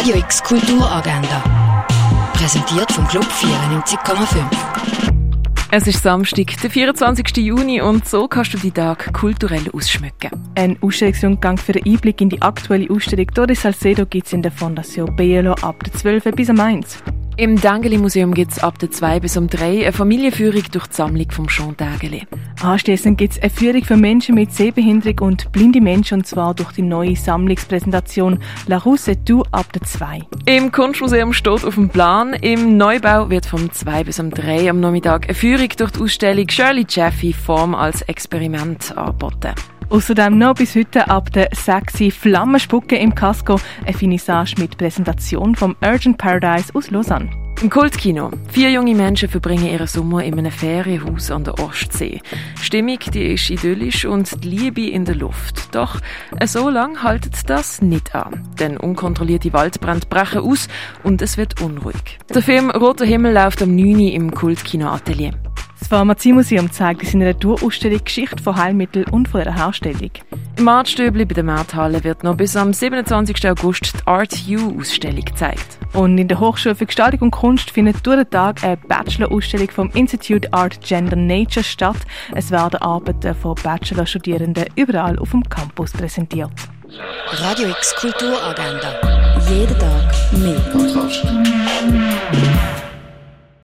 Radio X Kulturagenda. Präsentiert vom Club 94,5. Es ist Samstag, der 24. Juni und so kannst du die Tag kulturell ausschmücken. Ein Ausstellungsrundgang für den Einblick in die aktuelle Ausstellung Doris Salcedo gibt es in der Fondation Bielo ab der 12 bis am 1. Im Dengeli Museum gibt es ab der 2 bis um 3 eine Familienführung durch die Sammlung vom Jean Dengeli. Anschließend gibt es eine Führung für Menschen mit Sehbehinderung und blinde Menschen und zwar durch die neue Sammlungspräsentation La Rousse et tout ab der 2. Im Kunstmuseum steht auf dem Plan, im Neubau wird vom 2 bis um 3 am Nachmittag eine Führung durch die Ausstellung Shirley Jaffe Form als Experiment angeboten. Außerdem noch bis heute ab der sexy Flammenspucke im Casco eine Finissage mit Präsentation vom Urgent Paradise aus Lausanne. Im Kultkino. Vier junge Menschen verbringen ihren Sommer in einem Ferienhaus an der Ostsee. Die Stimmung die ist idyllisch und die Liebe in der Luft. Doch so lange haltet das nicht an. Denn unkontrollierte Waldbrände brechen aus und es wird unruhig. Der Film Roter Himmel läuft am 9. im Kultkino Atelier. Das Pharmaziemuseum zeigt in seiner Tourausstellung Geschichte von Heilmitteln und von ihrer Herstellung. Im Artstöbli bei der Markthalle wird noch bis am 27. August die Art U Ausstellung gezeigt. Und in der Hochschule für Gestaltung und Kunst findet durch den Tag eine Bachelor-Ausstellung vom Institute Art Gender Nature statt. Es werden Arbeiten von Bachelor-Studierenden überall auf dem Campus präsentiert. Radio X Kulturagenda. Jeden Tag mehr.